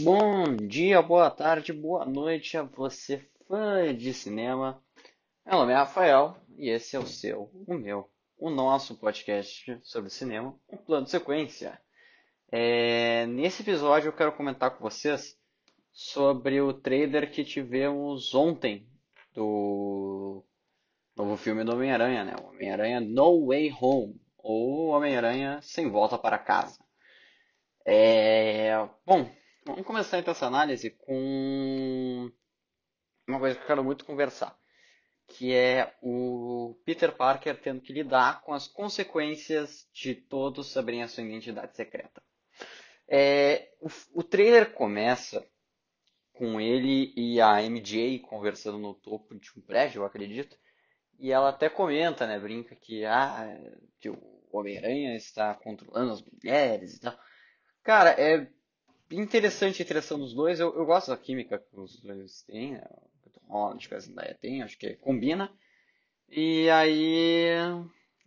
Bom dia, boa tarde, boa noite a você, fã de cinema. Meu nome é Rafael e esse é o seu, o meu, o nosso podcast sobre cinema, um plano de sequência. É, nesse episódio eu quero comentar com vocês sobre o trailer que tivemos ontem do novo filme do Homem-Aranha, né? Homem-Aranha No Way Home, ou Homem-Aranha Sem Volta para Casa. É, bom, Vamos começar então essa análise com uma coisa que eu quero muito conversar, que é o Peter Parker tendo que lidar com as consequências de todos saberem a sua identidade secreta. É, o, o trailer começa com ele e a MJ conversando no topo de um prédio, eu acredito, e ela até comenta, né, brinca que, ah, que o Homem-Aranha está controlando as mulheres e tal. Cara, é interessante a interação dos dois. Eu, eu gosto da química que os dois têm. Né? O Tom Holland que a Zendaya tem, acho que combina. E aí,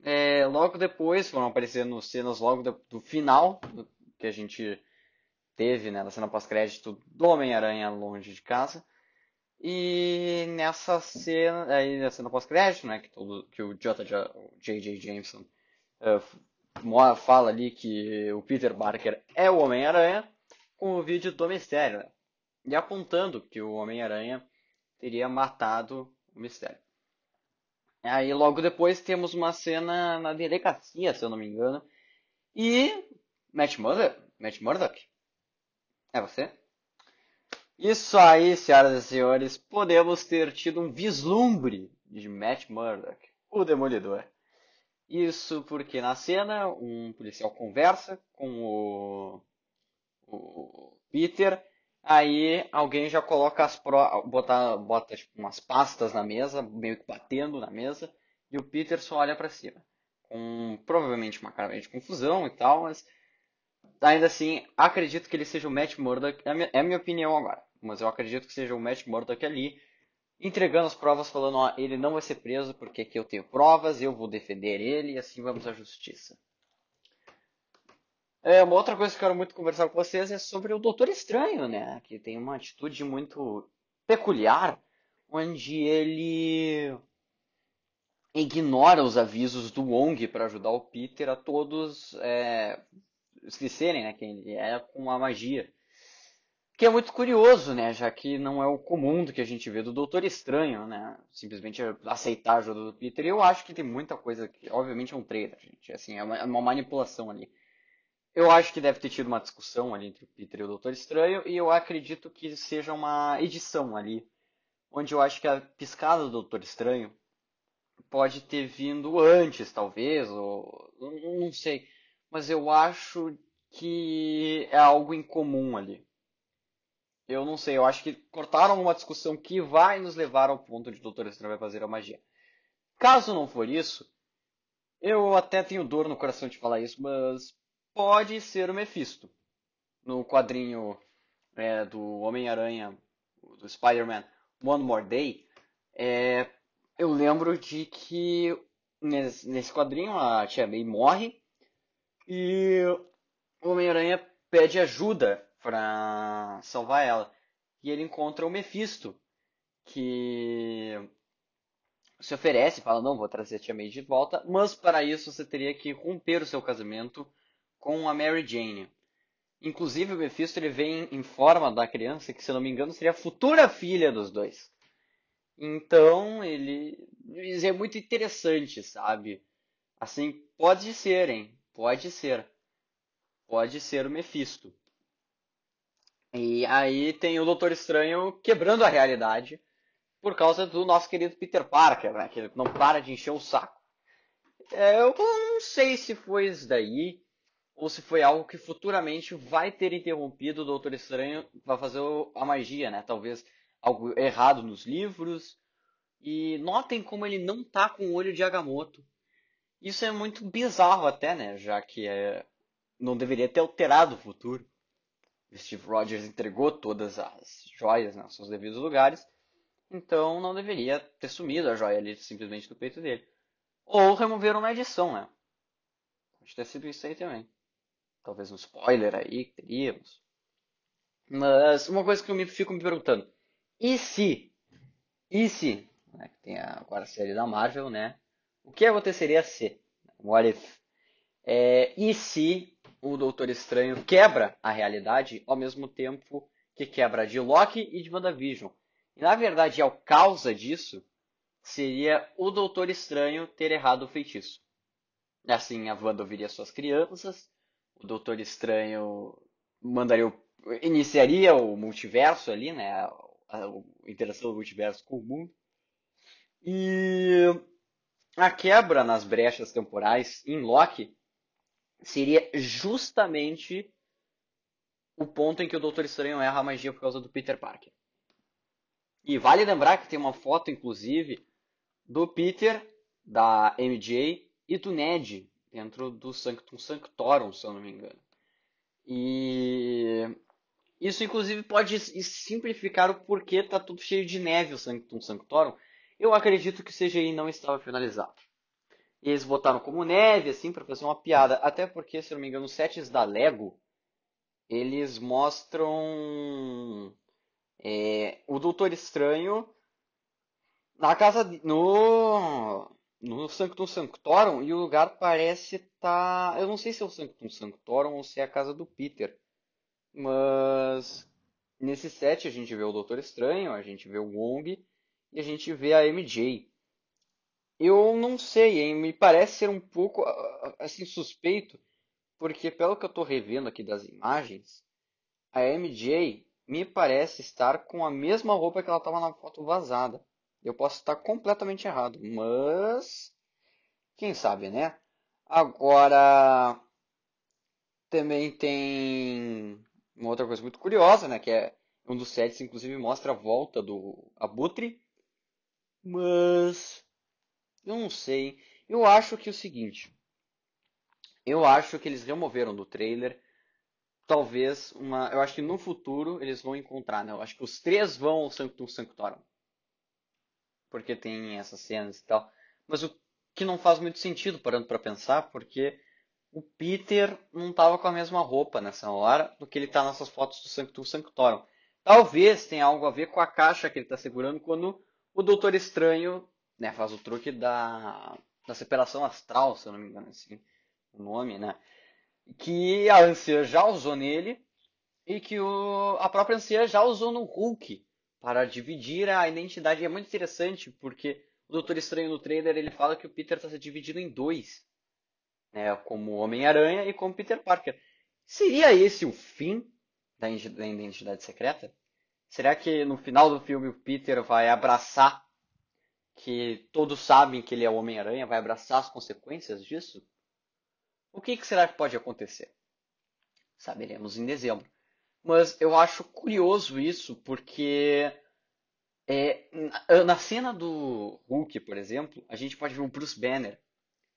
é, logo depois, foram aparecendo cenas logo do, do final do, que a gente teve, né, na cena pós-crédito do Homem-Aranha longe de casa. E nessa cena, aí na cena pós-crédito, né, que, todo, que o J.J. Jameson uh, fala ali que o Peter Parker é o Homem-Aranha, com o vídeo do Mistério, né? E apontando que o Homem-Aranha teria matado o Mistério. Aí logo depois temos uma cena na delegacia, se eu não me engano. E Matt Murdock, Matt Murdock? É você? Isso aí, senhoras e senhores, podemos ter tido um vislumbre de Matt Murdock, o Demolidor. Isso porque na cena um policial conversa com o o Peter. Aí alguém já coloca as pro... bota, bota tipo, umas pastas na mesa, meio que batendo na mesa, e o Peter só olha para cima. Com provavelmente uma cara de confusão e tal, mas ainda assim acredito que ele seja o Matt Murdock. É a minha, é a minha opinião agora, mas eu acredito que seja o Matt Murdock ali entregando as provas, falando: ó, ele não vai ser preso porque aqui eu tenho provas, eu vou defender ele e assim vamos à justiça. É, uma outra coisa que eu quero muito conversar com vocês é sobre o Doutor Estranho, né? Que tem uma atitude muito peculiar, onde ele ignora os avisos do Wong para ajudar o Peter a todos é, esquecerem né, quem ele é com a magia. Que é muito curioso, né? Já que não é o comum do que a gente vê do Doutor Estranho, né? Simplesmente aceitar a ajuda do Peter. E eu acho que tem muita coisa que, obviamente, é um trailer, gente. Assim, é uma, é uma manipulação ali. Eu acho que deve ter tido uma discussão ali entre o Peter e o Doutor Estranho, e eu acredito que seja uma edição ali, onde eu acho que a piscada do Doutor Estranho pode ter vindo antes, talvez, ou não sei, mas eu acho que é algo incomum ali. Eu não sei, eu acho que cortaram uma discussão que vai nos levar ao ponto de Doutor Estranho vai fazer a magia. Caso não for isso, eu até tenho dor no coração de falar isso, mas pode ser o Mephisto. No quadrinho é, do Homem-Aranha, do Spider-Man One More Day, é, eu lembro de que nesse, quadrinho a Tia May morre e o Homem-Aranha pede ajuda para salvar ela. E ele encontra o Mephisto, que se oferece, fala, não, vou trazer a Tia May de volta, mas para isso você teria que romper o seu casamento com a Mary Jane. Inclusive o Mephisto ele vem em forma da criança, que se não me engano seria a futura filha dos dois. Então ele é muito interessante, sabe? Assim, pode ser, hein? Pode ser. Pode ser o Mephisto. E aí tem o Doutor Estranho quebrando a realidade por causa do nosso querido Peter Parker, né? Que ele não para de encher o saco. É, eu não sei se foi isso daí ou se foi algo que futuramente vai ter interrompido o Doutor Estranho para fazer a magia, né? Talvez algo errado nos livros. E notem como ele não tá com o olho de Agamotto. Isso é muito bizarro até, né? Já que é... não deveria ter alterado o futuro. Steve Rogers entregou todas as joias nos seus devidos lugares. Então não deveria ter sumido a joia ali simplesmente do peito dele. Ou removeram na edição, né? Pode ter sido isso aí também. Talvez um spoiler aí que teríamos. Mas uma coisa que eu me fico me perguntando, e se, e se, né, que tem agora a série da Marvel, né? O que aconteceria se? What if? É, e se o Doutor Estranho quebra a realidade ao mesmo tempo que quebra de Loki e de WandaVision? E na verdade, a causa disso seria o Doutor Estranho ter errado o feitiço. Assim, a Wanda ouviria suas crianças, o Doutor Estranho mandaria o, iniciaria o multiverso ali, né? A, a, a interação do multiverso com o mundo. E a quebra nas brechas temporais em Loki seria justamente o ponto em que o Doutor Estranho erra a magia por causa do Peter Parker. E vale lembrar que tem uma foto, inclusive, do Peter, da MJ e do Ned dentro do Sanctum Sanctorum, se eu não me engano. E isso, inclusive, pode simplificar o porquê tá tudo cheio de neve o Sanctum Sanctorum. Eu acredito que o CGI não estava finalizado. E eles botaram como neve, assim, para fazer uma piada. Até porque, se eu não me engano, os sets da Lego, eles mostram é, o Doutor Estranho na casa no no Sanctum Sanctorum e o lugar parece estar. Tá... Eu não sei se é o Sanctum Sanctorum ou se é a casa do Peter. Mas nesse set a gente vê o Doutor Estranho, a gente vê o Wong e a gente vê a MJ. Eu não sei, hein? me parece ser um pouco assim suspeito, porque pelo que eu estou revendo aqui das imagens, a MJ me parece estar com a mesma roupa que ela estava na foto vazada. Eu posso estar completamente errado, mas quem sabe, né? Agora também tem uma outra coisa muito curiosa, né? Que é um dos sets, inclusive, mostra a volta do Abutre. Mas eu não sei. Eu acho que é o seguinte. Eu acho que eles removeram do trailer. Talvez uma. Eu acho que no futuro eles vão encontrar, né? Eu acho que os três vão ao Sanctum Sanctorum porque tem essas cenas e tal. Mas o que não faz muito sentido parando para pensar, porque o Peter não estava com a mesma roupa nessa hora do que ele está nessas fotos do Sanctum Sanctorum. Talvez tenha algo a ver com a caixa que ele está segurando quando o Doutor Estranho né, faz o truque da, da separação astral, se eu não me engano assim, o nome, né? Que a Anciã já usou nele e que o, a própria Anciã já usou no Hulk para dividir a identidade. é muito interessante porque o Doutor Estranho no trailer ele fala que o Peter está se dividindo em dois, né, como Homem-Aranha e como Peter Parker. Seria esse o fim da identidade secreta? Será que no final do filme o Peter vai abraçar que todos sabem que ele é o Homem-Aranha, vai abraçar as consequências disso? O que, que será que pode acontecer? Saberemos em dezembro. Mas eu acho curioso isso, porque é, na cena do Hulk, por exemplo, a gente pode ver o Bruce Banner,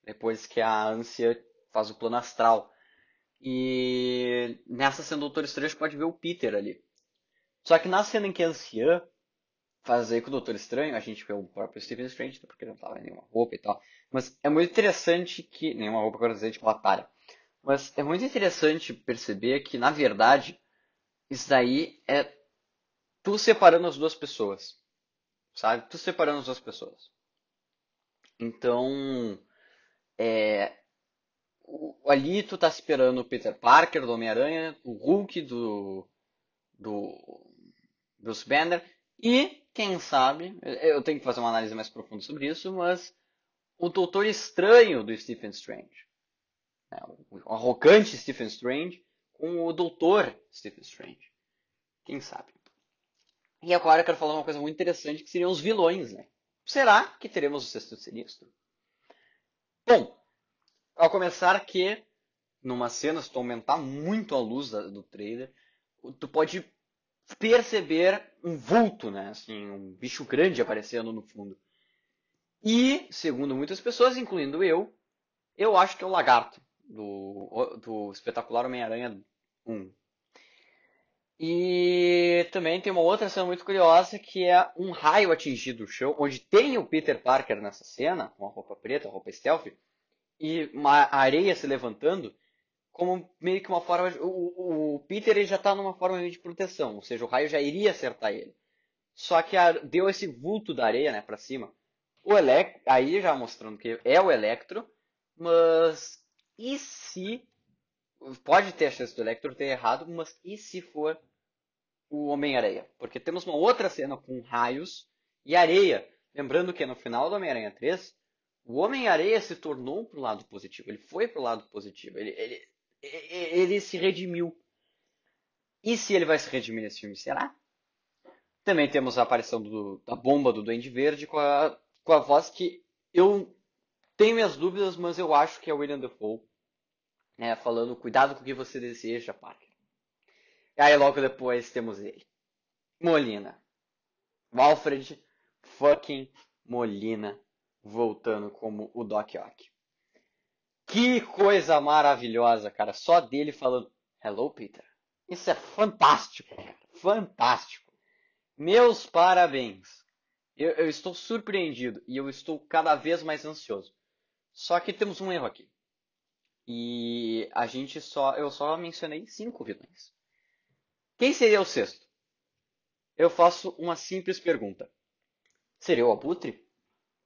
depois que a ânsia faz o plano astral. E nessa cena do Doutor Estranho a gente pode ver o Peter ali. Só que na cena em que a anciã faz aí com o Doutor Estranho, a gente vê o próprio Stephen Strange, porque ele não tava em nenhuma roupa e tal. Mas é muito interessante que. Nenhuma roupa, quero dizer, de batalha. Mas é muito interessante perceber que, na verdade, isso daí é tu separando as duas pessoas. Sabe? Tu separando as duas pessoas. Então, é, ali tu tá esperando o Peter Parker do Homem-Aranha, o Hulk do, do Bruce Banner e, quem sabe, eu tenho que fazer uma análise mais profunda sobre isso, mas o Doutor Estranho do Stephen Strange. Né? O arrogante Stephen Strange com o Doutor Stephen Strange. Quem sabe? E agora eu quero falar uma coisa muito interessante que seriam os vilões, né? Será que teremos o sexto sinistro? Bom, ao começar que numa cena, se tu aumentar muito a luz do trailer, tu pode perceber um vulto, né? Assim, um bicho grande aparecendo no fundo. E, segundo muitas pessoas, incluindo eu, eu acho que é o lagarto do, do espetacular Homem-Aranha 1. E também tem uma outra cena muito curiosa que é um raio atingido o chão, onde tem o Peter Parker nessa cena, com a roupa preta, a roupa stealth, e uma areia se levantando, como meio que uma forma. De, o, o Peter ele já tá numa forma de proteção, ou seja, o raio já iria acertar ele. Só que a, deu esse vulto da areia, né, para cima. O Electro, aí já mostrando que é o Electro, mas e se pode ter a chance do Electro ter errado, mas e se for o Homem-Aranha? Porque temos uma outra cena com raios e areia. Lembrando que no final do Homem-Aranha 3, o Homem-Areia se tornou pro lado positivo. Ele foi pro lado positivo. Ele, ele, ele se redimiu. E se ele vai se redimir nesse filme? Será? Também temos a aparição do, da bomba do Duende Verde com a, com a voz que eu tenho minhas dúvidas, mas eu acho que é William Dafoe. Né, falando, cuidado com o que você deseja, Parker. E aí logo depois temos ele. Molina. Alfred fucking Molina voltando como o Doc Ock. Que coisa maravilhosa, cara. Só dele falando Hello, Peter. Isso é fantástico, cara. Fantástico. Meus parabéns. Eu, eu, estou surpreendido e eu estou cada vez mais ansioso. Só que temos um erro aqui. E a gente só. Eu só mencionei cinco vilões. Quem seria o sexto? Eu faço uma simples pergunta. Seria o Abutre?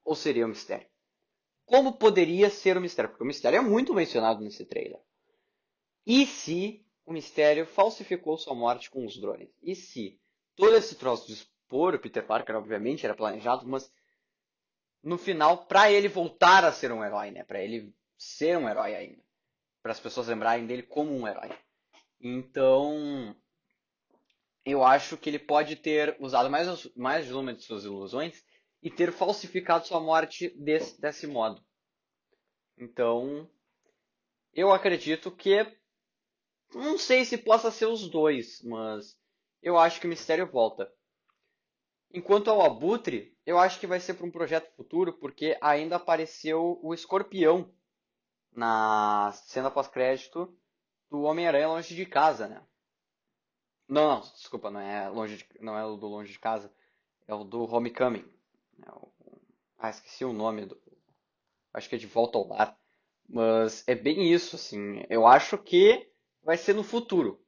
Ou seria o Mistério? Como poderia ser o mistério? Porque o mistério é muito mencionado nesse trailer. E se o mistério falsificou sua morte com os drones? E se todo esse troço de expor o Peter Parker, obviamente, era planejado, mas no final, para ele voltar a ser um herói, né? Para ele ser um herói ainda. Para as pessoas lembrarem dele como um herói. Então, eu acho que ele pode ter usado mais, mais de uma de suas ilusões e ter falsificado sua morte desse, desse modo. Então, eu acredito que. Não sei se possa ser os dois, mas eu acho que o mistério volta. Enquanto ao Abutre, eu acho que vai ser para um projeto futuro, porque ainda apareceu o Escorpião na cena pós-crédito do Homem-Aranha Longe de Casa, né? Não, não, desculpa, não é, longe de, não é o do Longe de Casa, é o do Homecoming. É ah, esqueci o nome do. Acho que é de volta ao lar. Mas é bem isso, assim. Eu acho que vai ser no futuro.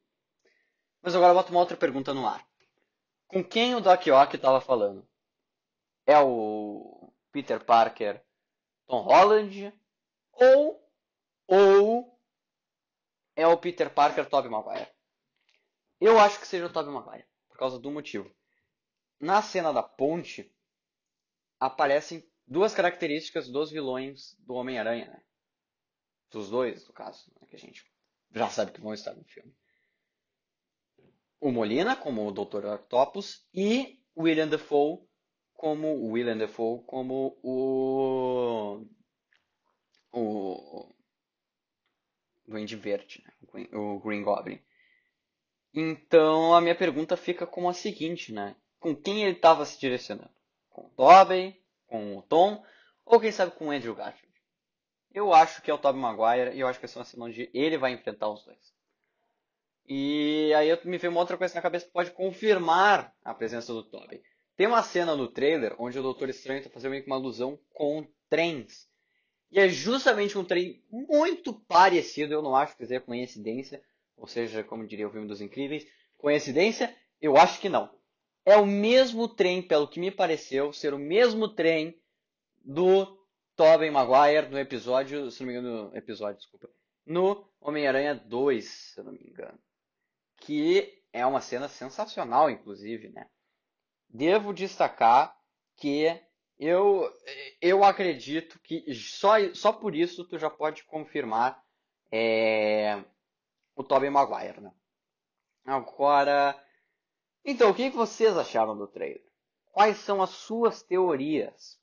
Mas agora eu boto uma outra pergunta no ar. Com quem o Doc Ock estava falando? É o Peter Parker Tom Holland? Ou, ou é o Peter Parker Tobey Maguire? Eu acho que seja o Tobey Maguire, por causa do motivo. Na cena da ponte, aparecem duas características dos vilões do Homem-Aranha, né? Dos dois, no caso, né? que a gente já sabe que vão estar no filme. O Molina, como o Dr. Octopus, e William Dafoe como William Dafoe como o o Duende Verde, né? o Green Goblin. Então a minha pergunta fica como a seguinte, né? Com quem ele estava se direcionando? com o Tobey, com o Tom, ou quem sabe com o Andrew Garfield. Eu acho que é o Tobey Maguire e eu acho que vai ser uma cena onde ele vai enfrentar os dois. E aí me veio uma outra coisa na cabeça que pode confirmar a presença do Tobey. Tem uma cena no trailer onde o Doutor Estranho está fazendo meio que uma alusão com trens. E é justamente um trem muito parecido, eu não acho que seja coincidência, ou seja, como diria o filme dos Incríveis, coincidência? Eu acho que não é o mesmo trem, pelo que me pareceu, ser o mesmo trem do Tobey Maguire no episódio, se não me engano, no episódio, desculpa, no Homem-Aranha 2, se não me engano. Que é uma cena sensacional, inclusive, né? Devo destacar que eu, eu acredito que só, só por isso tu já pode confirmar é, o Tobey Maguire, né? Agora, então, o que vocês acharam do trailer? Quais são as suas teorias?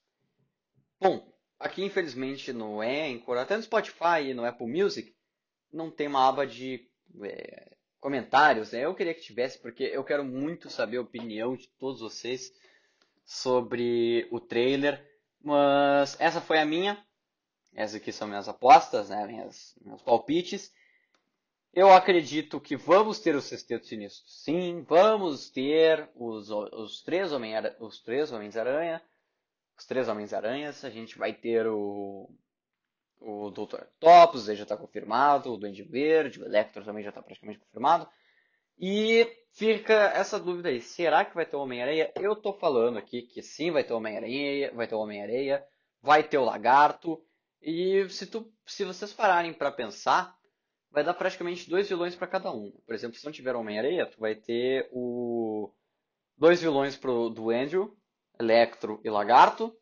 Bom, aqui infelizmente no Anchor, até no Spotify e no Apple Music, não tem uma aba de é, comentários. Né? Eu queria que tivesse, porque eu quero muito saber a opinião de todos vocês sobre o trailer. Mas essa foi a minha. Essas aqui são minhas apostas, né? Minhas, meus palpites. Eu acredito que vamos ter o Sexteto Sinistro. Sim, vamos ter os, os três Homens-Aranha. Os três Homens-Aranha. Os três Homens-Aranhas. A gente vai ter o, o Dr. Topos já está confirmado, o Duende Verde, o Electro também já está praticamente confirmado. E fica essa dúvida aí, será que vai ter o Homem-Areia? Eu tô falando aqui que sim, vai ter o Homem-Areia, vai ter o Homem-Areia, vai ter o Lagarto. E se, tu, se vocês pararem para pensar, vai dar praticamente dois vilões para cada um. Por exemplo, se não tiver Homem-Areia, tu vai ter o dois vilões pro, do Andrew, Electro e Lagarto.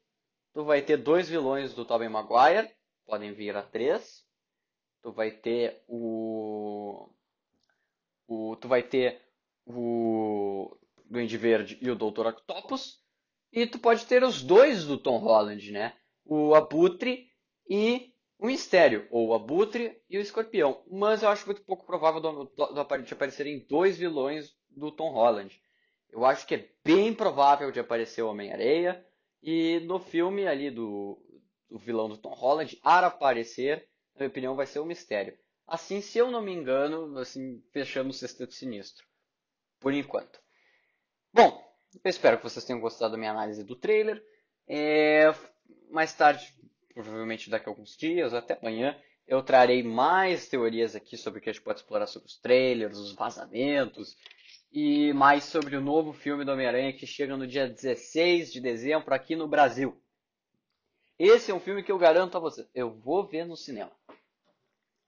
Tu vai ter dois vilões do Tobey Maguire, podem vir a três. Tu vai ter o, o tu vai ter o Duende Verde e o Dr. Octopus. E tu pode ter os dois do Tom Holland, né? O Abutre e o Mistério, ou o Abutre e o Escorpião. Mas eu acho muito pouco provável do, do, de aparecerem dois vilões do Tom Holland. Eu acho que é bem provável de aparecer o Homem-Areia. E no filme ali do, do vilão do Tom Holland, a aparecer, na minha opinião, vai ser o Mistério. Assim, se eu não me engano, assim, fechamos o Sexteto Sinistro. Por enquanto. Bom, eu espero que vocês tenham gostado da minha análise do trailer. É, mais tarde, provavelmente daqui a alguns dias, até amanhã, eu trarei mais teorias aqui sobre o que a gente pode explorar sobre os trailers, os vazamentos e mais sobre o novo filme do Homem-Aranha que chega no dia 16 de dezembro aqui no Brasil. Esse é um filme que eu garanto a você, eu vou ver no cinema.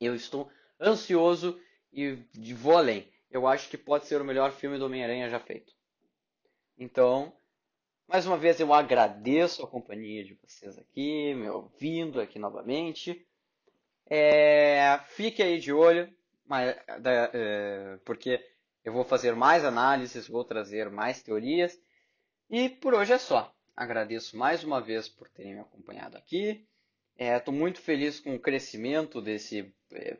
Eu estou ansioso e vou além. Eu acho que pode ser o melhor filme do Homem-Aranha já feito. Então, mais uma vez eu agradeço a companhia de vocês aqui, me ouvindo aqui novamente. É, fique aí de olho, mas, é, porque eu vou fazer mais análises, vou trazer mais teorias. E por hoje é só. Agradeço mais uma vez por terem me acompanhado aqui. Estou é, muito feliz com o crescimento desse, é,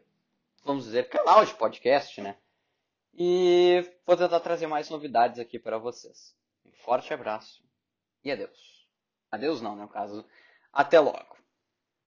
vamos dizer, canal de podcast, né? E vou tentar trazer mais novidades aqui para vocês. Um forte abraço e adeus. Adeus não, no caso. Até logo.